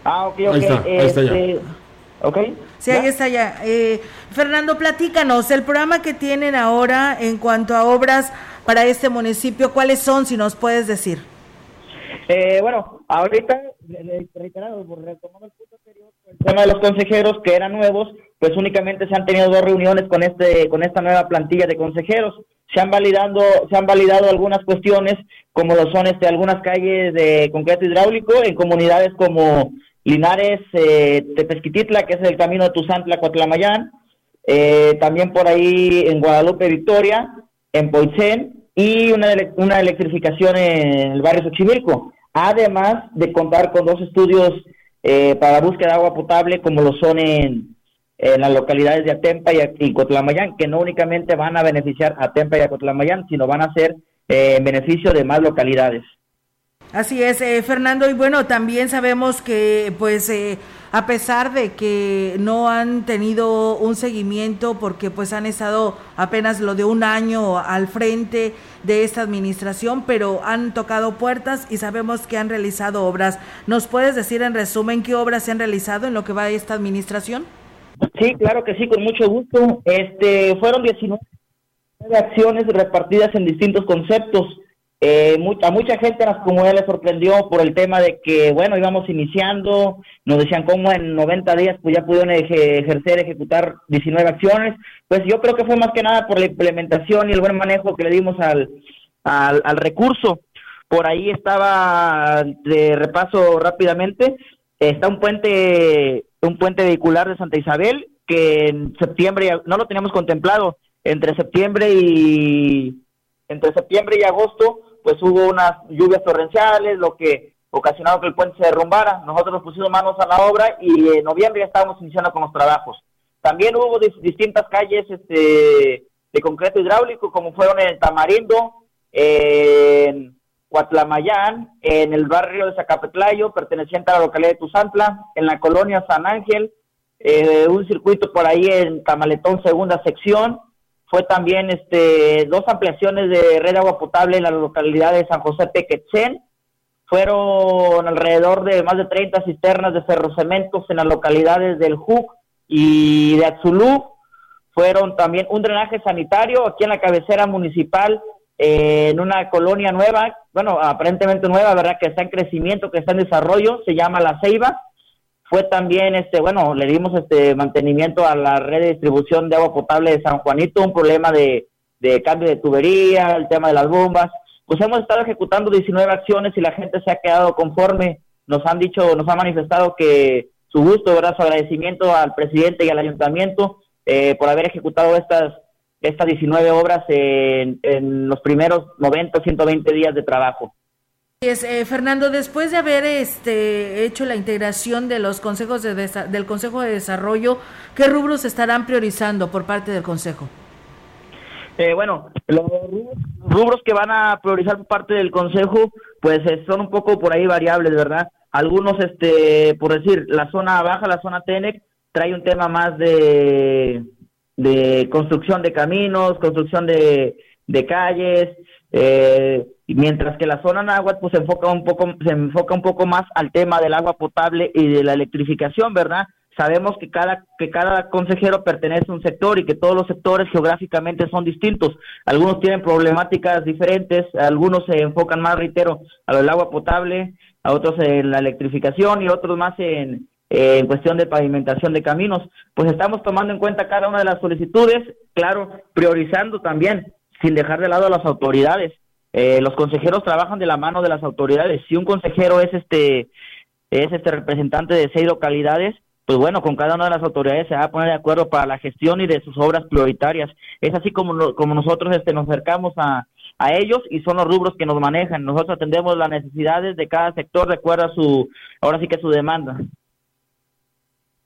Ah, ok, ok. Ahí está, ahí está ya. Este, ok. Sí, ahí está ya. Eh, Fernando, platícanos, el programa que tienen ahora en cuanto a obras para este municipio, ¿cuáles son, si nos puedes decir? Eh, bueno, ahorita, reiterado, por retomar el punto anterior, el tema de los consejeros que eran nuevos, pues únicamente se han tenido dos reuniones con este, con esta nueva plantilla de consejeros. Se han validando, se han validado algunas cuestiones, como lo son este, algunas calles de concreto hidráulico en comunidades como Linares, eh, Tepesquititla, que es el camino de Tuzantla, Coatlamayán, eh, también por ahí en Guadalupe, Victoria, en Poitzén, y una, una electrificación en el barrio Xochimilco además de contar con dos estudios eh, para búsqueda de agua potable como lo son en, las localidades de Atempa y, Cotlamayán, que no únicamente van a beneficiar a Atempa y a Cotlamayán, sino van a ser eh, en beneficio de más localidades. Así es, eh, Fernando, y bueno, también sabemos que pues eh, a pesar de que no han tenido un seguimiento porque pues han estado apenas lo de un año al frente de esta administración, pero han tocado puertas y sabemos que han realizado obras. ¿Nos puedes decir en resumen qué obras se han realizado en lo que va a esta administración? Sí, claro que sí, con mucho gusto. Este, fueron 19 acciones repartidas en distintos conceptos eh, a mucha gente en las comunidades sorprendió por el tema de que, bueno, íbamos iniciando, nos decían cómo en 90 días pues ya pudieron ejercer, ejecutar 19 acciones. Pues yo creo que fue más que nada por la implementación y el buen manejo que le dimos al, al, al recurso. Por ahí estaba, de repaso rápidamente, está un puente, un puente vehicular de Santa Isabel que en septiembre, no lo teníamos contemplado, entre septiembre y entre septiembre y agosto pues hubo unas lluvias torrenciales, lo que ocasionó que el puente se derrumbara. Nosotros nos pusimos manos a la obra y en noviembre ya estábamos iniciando con los trabajos. También hubo distintas calles este, de concreto hidráulico, como fueron en Tamarindo, en Cuatlamayán, en el barrio de Zacapetlayo, perteneciente a la localidad de Tuzantla, en la colonia San Ángel, eh, un circuito por ahí en Tamaletón, segunda sección, fue también este dos ampliaciones de red de agua potable en la localidad de San José Pequetzen. Fueron alrededor de más de 30 cisternas de ferrocementos en las localidades del Juc y de Azulú. Fueron también un drenaje sanitario aquí en la cabecera municipal, eh, en una colonia nueva, bueno, aparentemente nueva, ¿verdad? Que está en crecimiento, que está en desarrollo, se llama La Ceiba fue también, este, bueno, le dimos este mantenimiento a la red de distribución de agua potable de San Juanito, un problema de, de cambio de tubería, el tema de las bombas. Pues hemos estado ejecutando 19 acciones y la gente se ha quedado conforme. Nos han dicho, nos han manifestado que su gusto, ¿verdad? Su agradecimiento al presidente y al ayuntamiento eh, por haber ejecutado estas, estas 19 obras en, en los primeros 90, 120 días de trabajo. Es, eh, Fernando, después de haber este, hecho la integración de los consejos de del Consejo de Desarrollo, ¿qué rubros estarán priorizando por parte del Consejo? Eh, bueno, los rubros que van a priorizar por parte del Consejo, pues eh, son un poco por ahí variables, ¿verdad? Algunos, este, por decir, la zona baja, la zona TENEC, trae un tema más de, construcción de caminos, construcción de, de calles, eh, mientras que la zona náhuatl pues se enfoca un poco se enfoca un poco más al tema del agua potable y de la electrificación, ¿verdad? Sabemos que cada que cada consejero pertenece a un sector y que todos los sectores geográficamente son distintos. Algunos tienen problemáticas diferentes, algunos se enfocan más, reitero, a lo del agua potable, a otros en la electrificación y otros más en, en cuestión de pavimentación de caminos. Pues estamos tomando en cuenta cada una de las solicitudes, claro, priorizando también, sin dejar de lado a las autoridades eh, los consejeros trabajan de la mano de las autoridades. Si un consejero es este es este representante de seis localidades, pues bueno, con cada una de las autoridades se va a poner de acuerdo para la gestión y de sus obras prioritarias. Es así como, como nosotros este, nos acercamos a, a ellos y son los rubros que nos manejan. Nosotros atendemos las necesidades de cada sector de acuerdo a su, ahora sí que su demanda.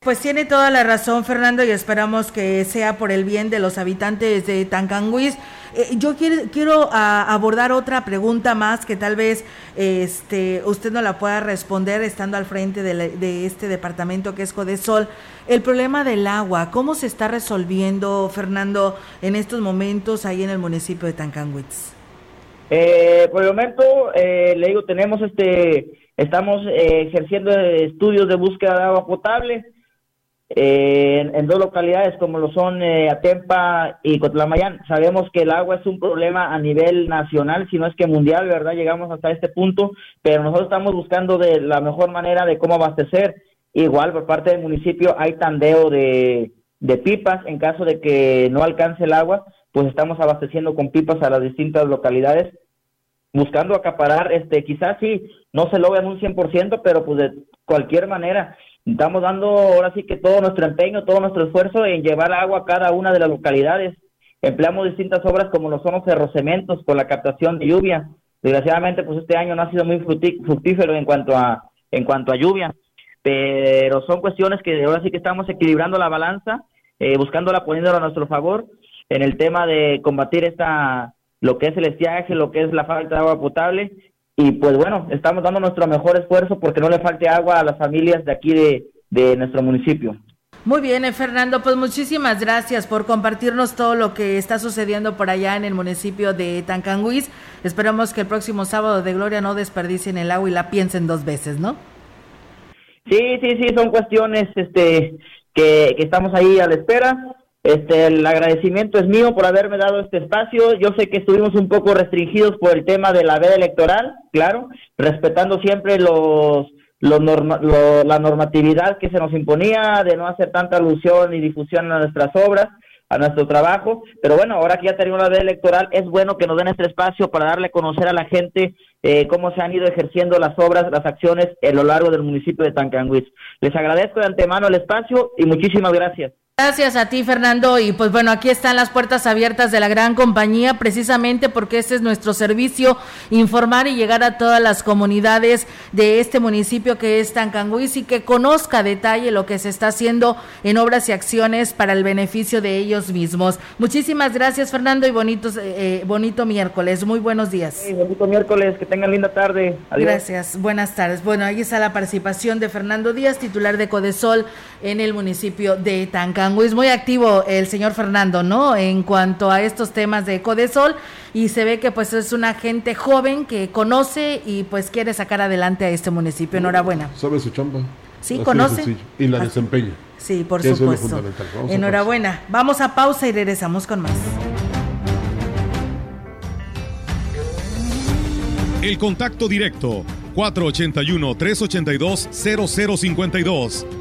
Pues tiene toda la razón, Fernando, y esperamos que sea por el bien de los habitantes de Tancanguis. Eh, yo quiero, quiero abordar otra pregunta más que tal vez este, usted no la pueda responder estando al frente de, este departamento que es Codesol. El problema del agua, ¿cómo se está resolviendo, Fernando, en estos momentos ahí en el municipio de Tancanguis? Eh, por el momento, eh, le digo, tenemos este, estamos ejerciendo estudios de búsqueda de agua potable en, dos localidades como lo son eh, Atempa y Cotlamayán. Sabemos que el agua es un problema a nivel nacional, si no es que mundial, ¿verdad? Llegamos hasta este punto, pero nosotros estamos buscando de la mejor manera de cómo abastecer. Igual por parte del municipio hay tandeo de, de pipas en caso de que no alcance el agua, pues estamos abasteciendo con pipas a las distintas localidades buscando acaparar, este, quizás sí, no se logra en un 100%, pero pues de cualquier manera Estamos dando ahora sí que todo nuestro empeño, todo nuestro esfuerzo en llevar agua a cada una de las localidades. Empleamos distintas obras como los son los ferrocementos con la captación de lluvia. Desgraciadamente, pues este año no ha sido muy fructífero en cuanto a en cuanto a lluvia, pero son cuestiones que ahora sí que estamos equilibrando la balanza, eh, buscándola poniéndola a nuestro favor en el tema de combatir esta lo que es el estiaje, lo que es la falta de agua potable y pues bueno, estamos dando nuestro mejor esfuerzo porque no le falte agua a las familias de aquí de, nuestro municipio. Muy bien, eh, Fernando, pues muchísimas gracias por compartirnos todo lo que está sucediendo por allá en el municipio de Tancanguis. Esperamos que el próximo sábado de Gloria no desperdicien el agua y la piensen dos veces, ¿no? Sí, sí, sí, son cuestiones este, que, que estamos ahí a la espera. Este, el agradecimiento es mío por haberme dado este espacio. Yo sé que estuvimos un poco restringidos por el tema de la veda electoral, claro, respetando siempre los, los la normatividad que se nos imponía de no hacer tanta alusión y difusión a nuestras obras, a nuestro trabajo. Pero bueno, ahora que ya tenemos la veda electoral, es bueno que nos den este espacio para darle a conocer a la gente eh, cómo se han ido ejerciendo las obras, las acciones a lo largo del municipio de Tancanguis. Les agradezco de antemano el espacio y muchísimas gracias. Gracias a ti, Fernando. Y pues bueno, aquí están las puertas abiertas de la gran compañía, precisamente porque este es nuestro servicio, informar y llegar a todas las comunidades de este municipio que es Tancanguis y que conozca a detalle lo que se está haciendo en obras y acciones para el beneficio de ellos mismos. Muchísimas gracias, Fernando, y bonitos, eh, bonito miércoles. Muy buenos días. bonito miércoles, que tengan linda tarde. Gracias, buenas tardes. Bueno, ahí está la participación de Fernando Díaz, titular de Codesol en el municipio de Tancanguis es muy activo el señor Fernando, ¿no? En cuanto a estos temas de Codesol y se ve que pues es una gente joven que conoce y pues quiere sacar adelante a este municipio. Enhorabuena. Sabe su chamba. Sí, conoce. y la desempeña. Sí, por supuesto. Enhorabuena. Vamos a pausa y regresamos con más. El contacto directo 481-382-0052.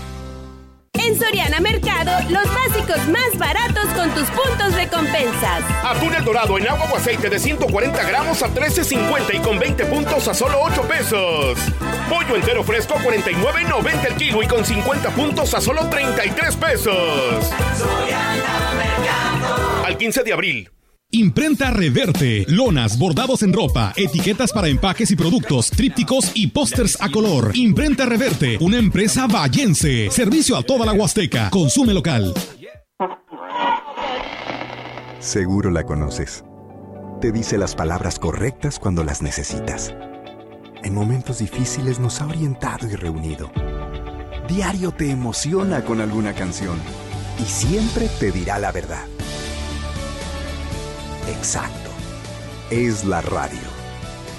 En Soriana Mercado, los básicos más baratos con tus puntos de compensas. Atún el dorado en agua o aceite de 140 gramos a 13.50 y con 20 puntos a solo 8 pesos. Pollo entero fresco a 49.90 el kilo y con 50 puntos a solo 33 pesos. Soriana Mercado. Al 15 de abril. Imprenta Reverte, lonas, bordados en ropa, etiquetas para empaques y productos, trípticos y pósters a color. Imprenta Reverte, una empresa vallense. Servicio a toda la Huasteca. Consume local. Seguro la conoces. Te dice las palabras correctas cuando las necesitas. En momentos difíciles nos ha orientado y reunido. Diario te emociona con alguna canción y siempre te dirá la verdad. Exacto. Es la radio.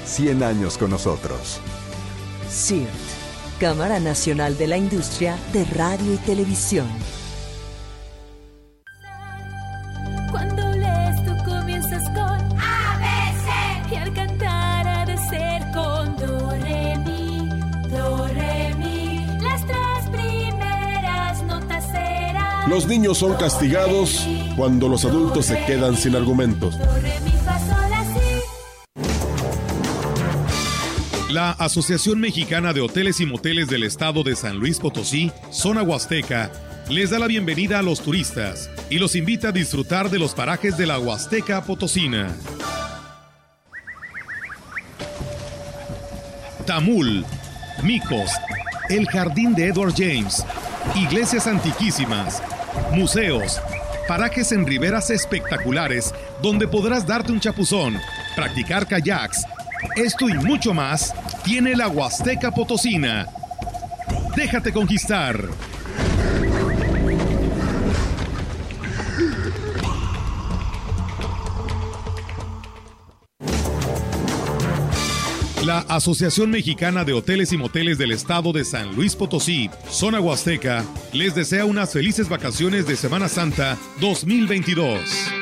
100 años con nosotros. CIRT, Cámara Nacional de la Industria de Radio y Televisión. Cuando lees tú comienzas con ABC y al cantar ha de ser con Do, Re, Mi, Do, Re, Mi. Las tres primeras notas serán. Los niños son castigados cuando los adultos se quedan sin argumentos. La Asociación Mexicana de Hoteles y Moteles del Estado de San Luis Potosí, Zona Huasteca, les da la bienvenida a los turistas y los invita a disfrutar de los parajes de la Huasteca Potosina. Tamul, Micos, el Jardín de Edward James, iglesias antiquísimas, museos, parajes en riberas espectaculares donde podrás darte un chapuzón, practicar kayaks. Esto y mucho más tiene la Huasteca Potosina. Déjate conquistar. La Asociación Mexicana de Hoteles y Moteles del Estado de San Luis Potosí, Zona Huasteca, les desea unas felices vacaciones de Semana Santa 2022.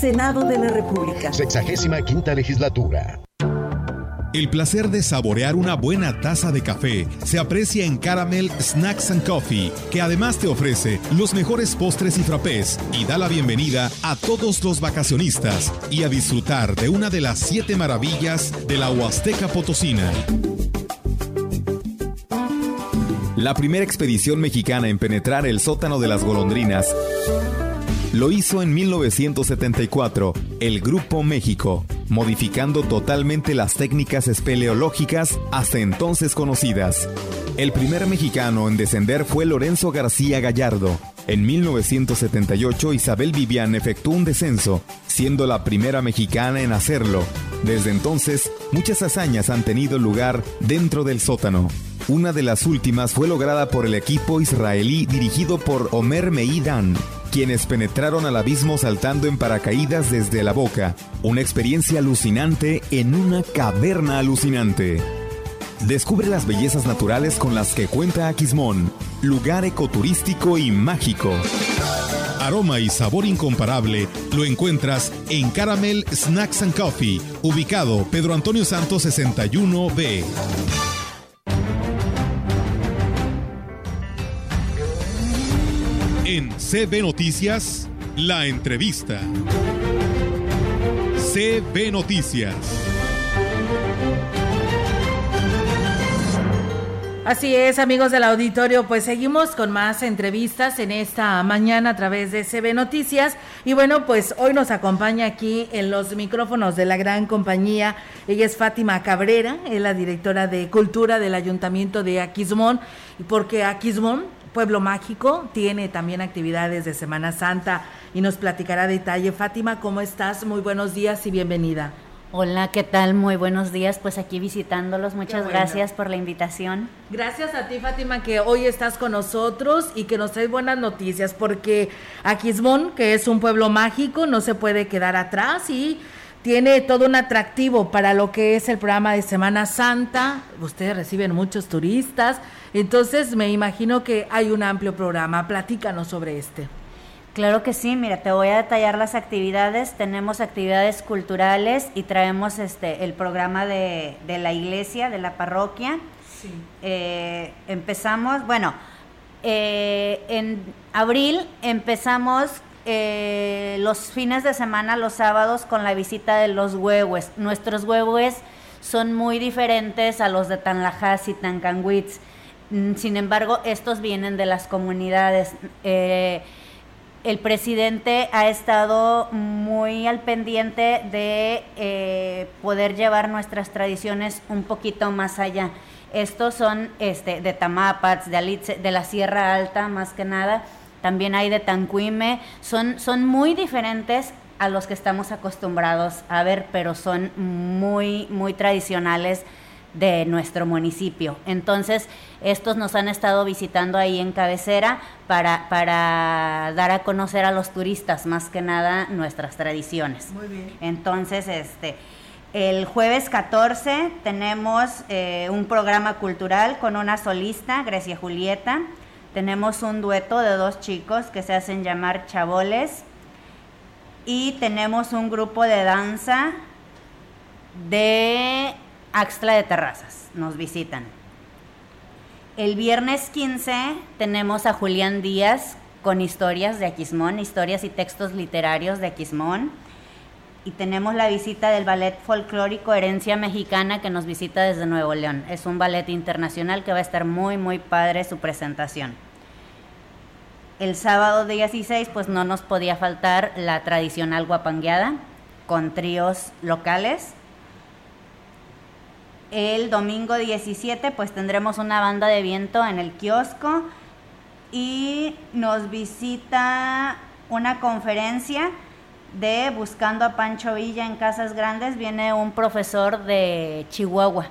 Senado de la República. Sexagésima quinta legislatura. El placer de saborear una buena taza de café se aprecia en Caramel Snacks and Coffee, que además te ofrece los mejores postres y frappés y da la bienvenida a todos los vacacionistas y a disfrutar de una de las siete maravillas de la Huasteca Potosina. La primera expedición mexicana en penetrar el sótano de las golondrinas lo hizo en 1974 el Grupo México, modificando totalmente las técnicas espeleológicas hasta entonces conocidas. El primer mexicano en descender fue Lorenzo García Gallardo. En 1978 Isabel Vivian efectuó un descenso, siendo la primera mexicana en hacerlo. Desde entonces, muchas hazañas han tenido lugar dentro del sótano. Una de las últimas fue lograda por el equipo israelí dirigido por Omer Meidan, quienes penetraron al abismo saltando en paracaídas desde la boca. Una experiencia alucinante en una caverna alucinante. Descubre las bellezas naturales con las que cuenta Aquismón, lugar ecoturístico y mágico. Aroma y sabor incomparable lo encuentras en Caramel Snacks and Coffee, ubicado Pedro Antonio Santos 61B. En CB Noticias, la entrevista. CB Noticias. Así es, amigos del auditorio, pues seguimos con más entrevistas en esta mañana a través de CB Noticias. Y bueno, pues hoy nos acompaña aquí en los micrófonos de la gran compañía. Ella es Fátima Cabrera, es la directora de Cultura del Ayuntamiento de Aquismón. Porque Aquismón, pueblo mágico, tiene también actividades de Semana Santa y nos platicará detalle. Fátima, ¿cómo estás? Muy buenos días y bienvenida. Hola, ¿qué tal? Muy buenos días. Pues aquí visitándolos. Muchas bueno. gracias por la invitación. Gracias a ti, Fátima, que hoy estás con nosotros y que nos traes buenas noticias, porque Aquismón, que es un pueblo mágico, no se puede quedar atrás y tiene todo un atractivo para lo que es el programa de Semana Santa. Ustedes reciben muchos turistas, entonces me imagino que hay un amplio programa. Platícanos sobre este. Claro que sí, mira, te voy a detallar las actividades. Tenemos actividades culturales y traemos este el programa de, de la iglesia, de la parroquia. Sí. Eh, empezamos, bueno, eh, en abril empezamos eh, los fines de semana, los sábados, con la visita de los huehues. Nuestros huehues son muy diferentes a los de Tanlajas y Tancanwitz. Mm, Sin embargo, estos vienen de las comunidades. Eh, el presidente ha estado muy al pendiente de eh, poder llevar nuestras tradiciones un poquito más allá. Estos son este, de Tamapats, de de la Sierra Alta más que nada. También hay de Tanquime. Son, son muy diferentes a los que estamos acostumbrados a ver, pero son muy, muy tradicionales de nuestro municipio. Entonces, estos nos han estado visitando ahí en cabecera para, para dar a conocer a los turistas más que nada nuestras tradiciones. Muy bien. Entonces, este, el jueves 14 tenemos eh, un programa cultural con una solista, Grecia Julieta. Tenemos un dueto de dos chicos que se hacen llamar chaboles. Y tenemos un grupo de danza de Axtla de Terrazas, nos visitan. El viernes 15 tenemos a Julián Díaz con historias de Aquismón, historias y textos literarios de Aquismón. Y tenemos la visita del ballet folclórico Herencia Mexicana que nos visita desde Nuevo León. Es un ballet internacional que va a estar muy, muy padre su presentación. El sábado 16 pues no nos podía faltar la tradicional guapangueada con tríos locales el domingo 17 pues tendremos una banda de viento en el kiosco y nos visita una conferencia de Buscando a Pancho Villa en Casas Grandes. Viene un profesor de Chihuahua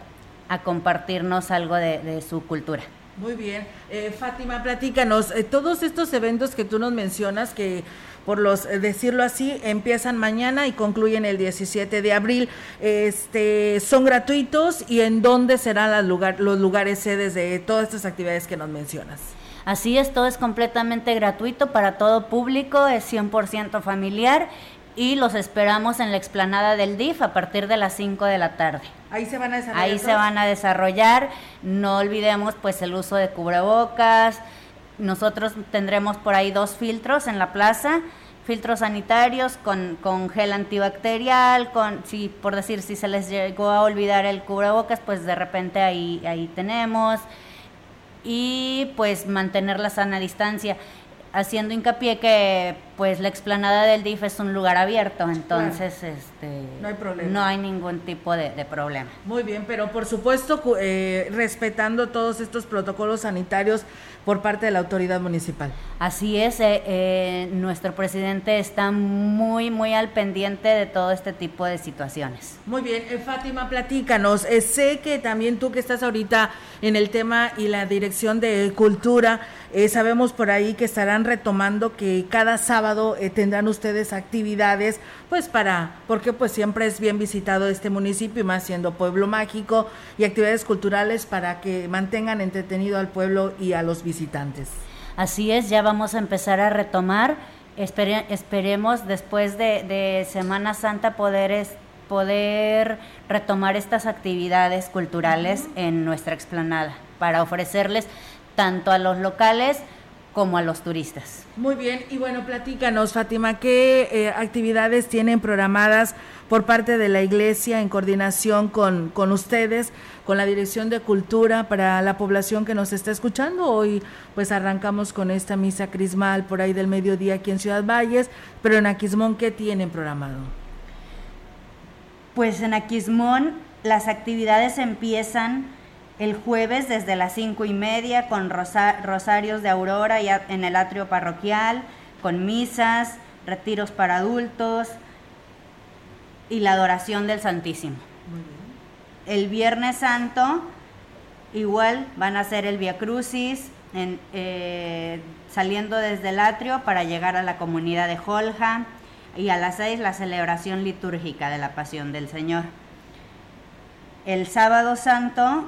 a compartirnos algo de, su cultura. Muy bien. Eh, Fátima, platícanos, eh, todos estos eventos que tú nos mencionas que por los eh, decirlo así, empiezan mañana y concluyen el 17 de abril. Este, son gratuitos y en dónde serán lugar, los lugares sedes de todas estas actividades que nos mencionas. Así es, todo es completamente gratuito para todo público, es 100% familiar y los esperamos en la explanada del DIF a partir de las 5 de la tarde. Ahí se van a desarrollar. Ahí se van a desarrollar. No olvidemos pues el uso de cubrebocas, nosotros tendremos por ahí dos filtros en la plaza, filtros sanitarios con, con gel antibacterial, con si por decir si se les llegó a olvidar el cubrebocas, pues de repente ahí ahí tenemos y pues mantener la sana distancia haciendo hincapié que pues la explanada del DIF es un lugar abierto, entonces este no hay problema. No hay ningún tipo de, problema. Muy bien, pero por supuesto eh, respetando todos estos protocolos sanitarios por parte de la autoridad municipal. Así es, eh, eh, nuestro presidente está muy, muy al pendiente de todo este tipo de situaciones. Muy bien, eh, Fátima, platícanos. sé que también tú que estás ahorita en el tema y la dirección de cultura, sabemos por ahí que estarán retomando que cada sábado tendrán ustedes actividades, pues para, porque pues siempre es bien visitado este municipio y más siendo pueblo mágico y actividades culturales para que mantengan entretenido al pueblo y a los visitantes. Así es, ya vamos a empezar a retomar. esperemos después de, Semana Santa poder, poder retomar estas actividades culturales en nuestra explanada para ofrecerles tanto a los locales como a los turistas. Muy bien, y bueno, platícanos, Fátima, ¿qué eh, actividades tienen programadas por parte de la Iglesia en coordinación con, con ustedes, con la Dirección de Cultura para la población que nos está escuchando? Hoy pues arrancamos con esta misa crismal por ahí del mediodía aquí en Ciudad Valles, pero en Aquismón, ¿qué tienen programado? Pues en Aquismón las actividades empiezan el jueves desde las cinco y media con rosarios de aurora en el atrio parroquial, con misas, retiros para adultos y la adoración del Santísimo. El Viernes Santo igual van a hacer el Via Crucis eh, saliendo desde el atrio para llegar a la comunidad de Holja y a las seis la celebración litúrgica de la Pasión del Señor. El sábado santo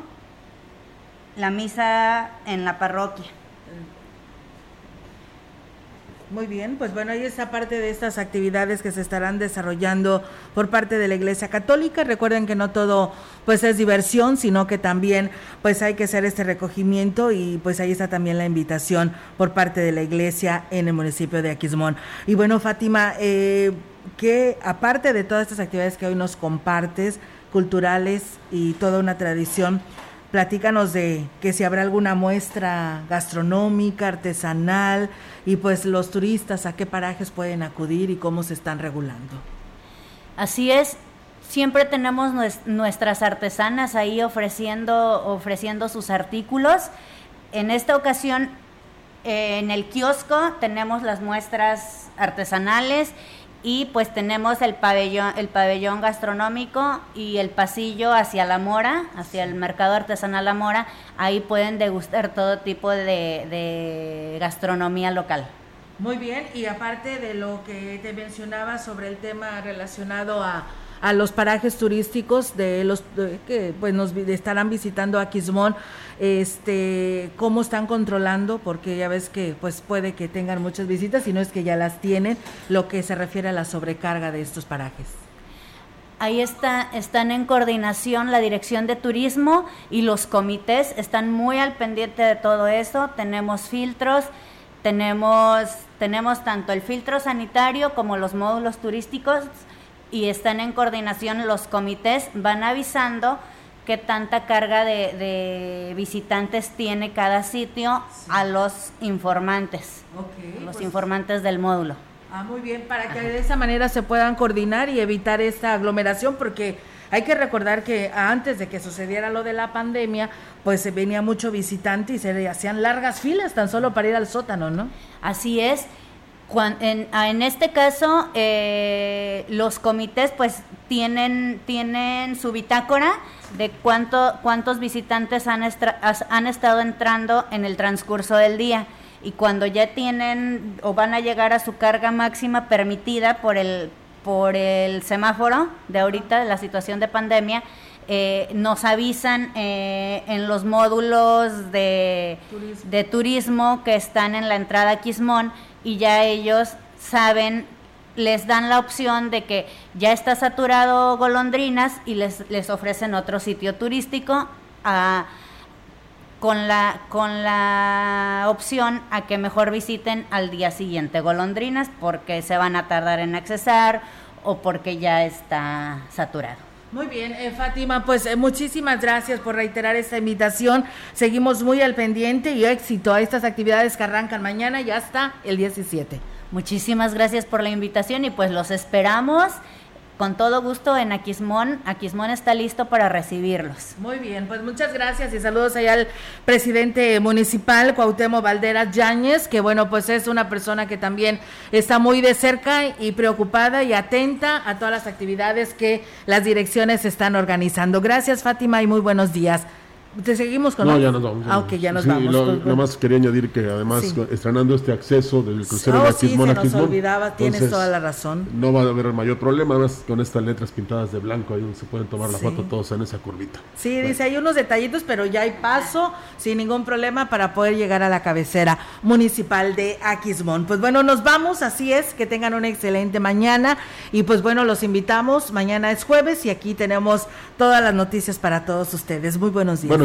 la misa en la parroquia. Muy bien, pues bueno, ahí está parte de estas actividades que se estarán desarrollando por parte de la Iglesia Católica. Recuerden que no todo pues es diversión, sino que también pues hay que hacer este recogimiento y pues ahí está también la invitación por parte de la Iglesia en el municipio de Aquismón. Y bueno, Fátima, eh, que aparte de todas estas actividades que hoy nos compartes, culturales y toda una tradición, platícanos de que si habrá alguna muestra gastronómica, artesanal y pues los turistas a qué parajes pueden acudir y cómo se están regulando. Así es, siempre tenemos nuestras artesanas ahí ofreciendo, ofreciendo sus artículos. En esta ocasión, eh, en el kiosco tenemos las muestras artesanales y pues tenemos el pabellón, el pabellón gastronómico y el pasillo hacia la mora, hacia el mercado artesanal La Mora. Ahí pueden degustar todo tipo de, gastronomía local. Muy bien, y aparte de lo que te mencionaba sobre el tema relacionado a, a los parajes turísticos de los que pues nos estarán visitando a Quismón, este, cómo están controlando, porque ya ves que pues puede que tengan muchas visitas, y no es que ya las tienen, lo que se refiere a la sobrecarga de estos parajes. Ahí está, están en coordinación la Dirección de Turismo y los comités están muy al pendiente de todo eso. Tenemos filtros, tenemos, tenemos tanto el filtro sanitario como los módulos turísticos y están en coordinación los comités, van avisando qué tanta carga de, visitantes tiene cada sitio a los informantes, los pues informantes del módulo. Ah, muy bien, para que de esa manera se puedan coordinar y evitar esta aglomeración, porque hay que recordar que antes de que sucediera lo de la pandemia, pues se venía mucho visitante y se hacían largas filas tan solo para ir al sótano, ¿no? Así es. Ah, en, este caso, eh, los comités pues tienen, tienen su bitácora de cuánto, cuántos visitantes han, han estado entrando en el transcurso del día y cuando ya tienen o van a llegar a su carga máxima permitida por el, por el semáforo de ahorita, de la situación de pandemia, eh, nos avisan eh, en los módulos de turismo. de turismo que están en la entrada a Quismón y ya ellos saben, les dan la opción de que ya está saturado golondrinas y les, les ofrecen otro sitio turístico con, la, con la opción a que mejor visiten al día siguiente golondrinas porque se van a tardar en accesar o porque ya está saturado. Muy bien, eh, Fátima, pues eh, muchísimas gracias por reiterar esta invitación. Seguimos muy al pendiente y éxito a estas actividades que arrancan mañana y hasta el 17. Muchísimas gracias por la invitación y pues los esperamos con todo gusto en Aquismón. Aquismón está listo para recibirlos. Muy bien, pues muchas gracias y saludos allá al presidente municipal, Cuauhtémoc Valderas Yáñez, que bueno, pues es una persona que también está muy de cerca y preocupada y atenta a todas las actividades que las direcciones están organizando. Gracias, Fátima, y muy buenos días. ¿Te seguimos con No, ya nos vamos. Ah, ok, ya nos vamos. nada más quería añadir que además estrenando este acceso del crucero oh, de Aquismón sí, se nos olvidaba, tienes toda la razón. No va a haber mayor problema, además con estas letras pintadas de blanco ahí donde se pueden tomar la foto todos en esa curvita. Sí, dice, hay unos detallitos, pero ya hay paso sin ningún problema para poder llegar a la cabecera municipal de Aquismón. Pues bueno, nos vamos, así es, que tengan una excelente mañana y pues bueno, los invitamos, mañana es jueves y aquí tenemos todas las noticias para todos ustedes. Muy buenos días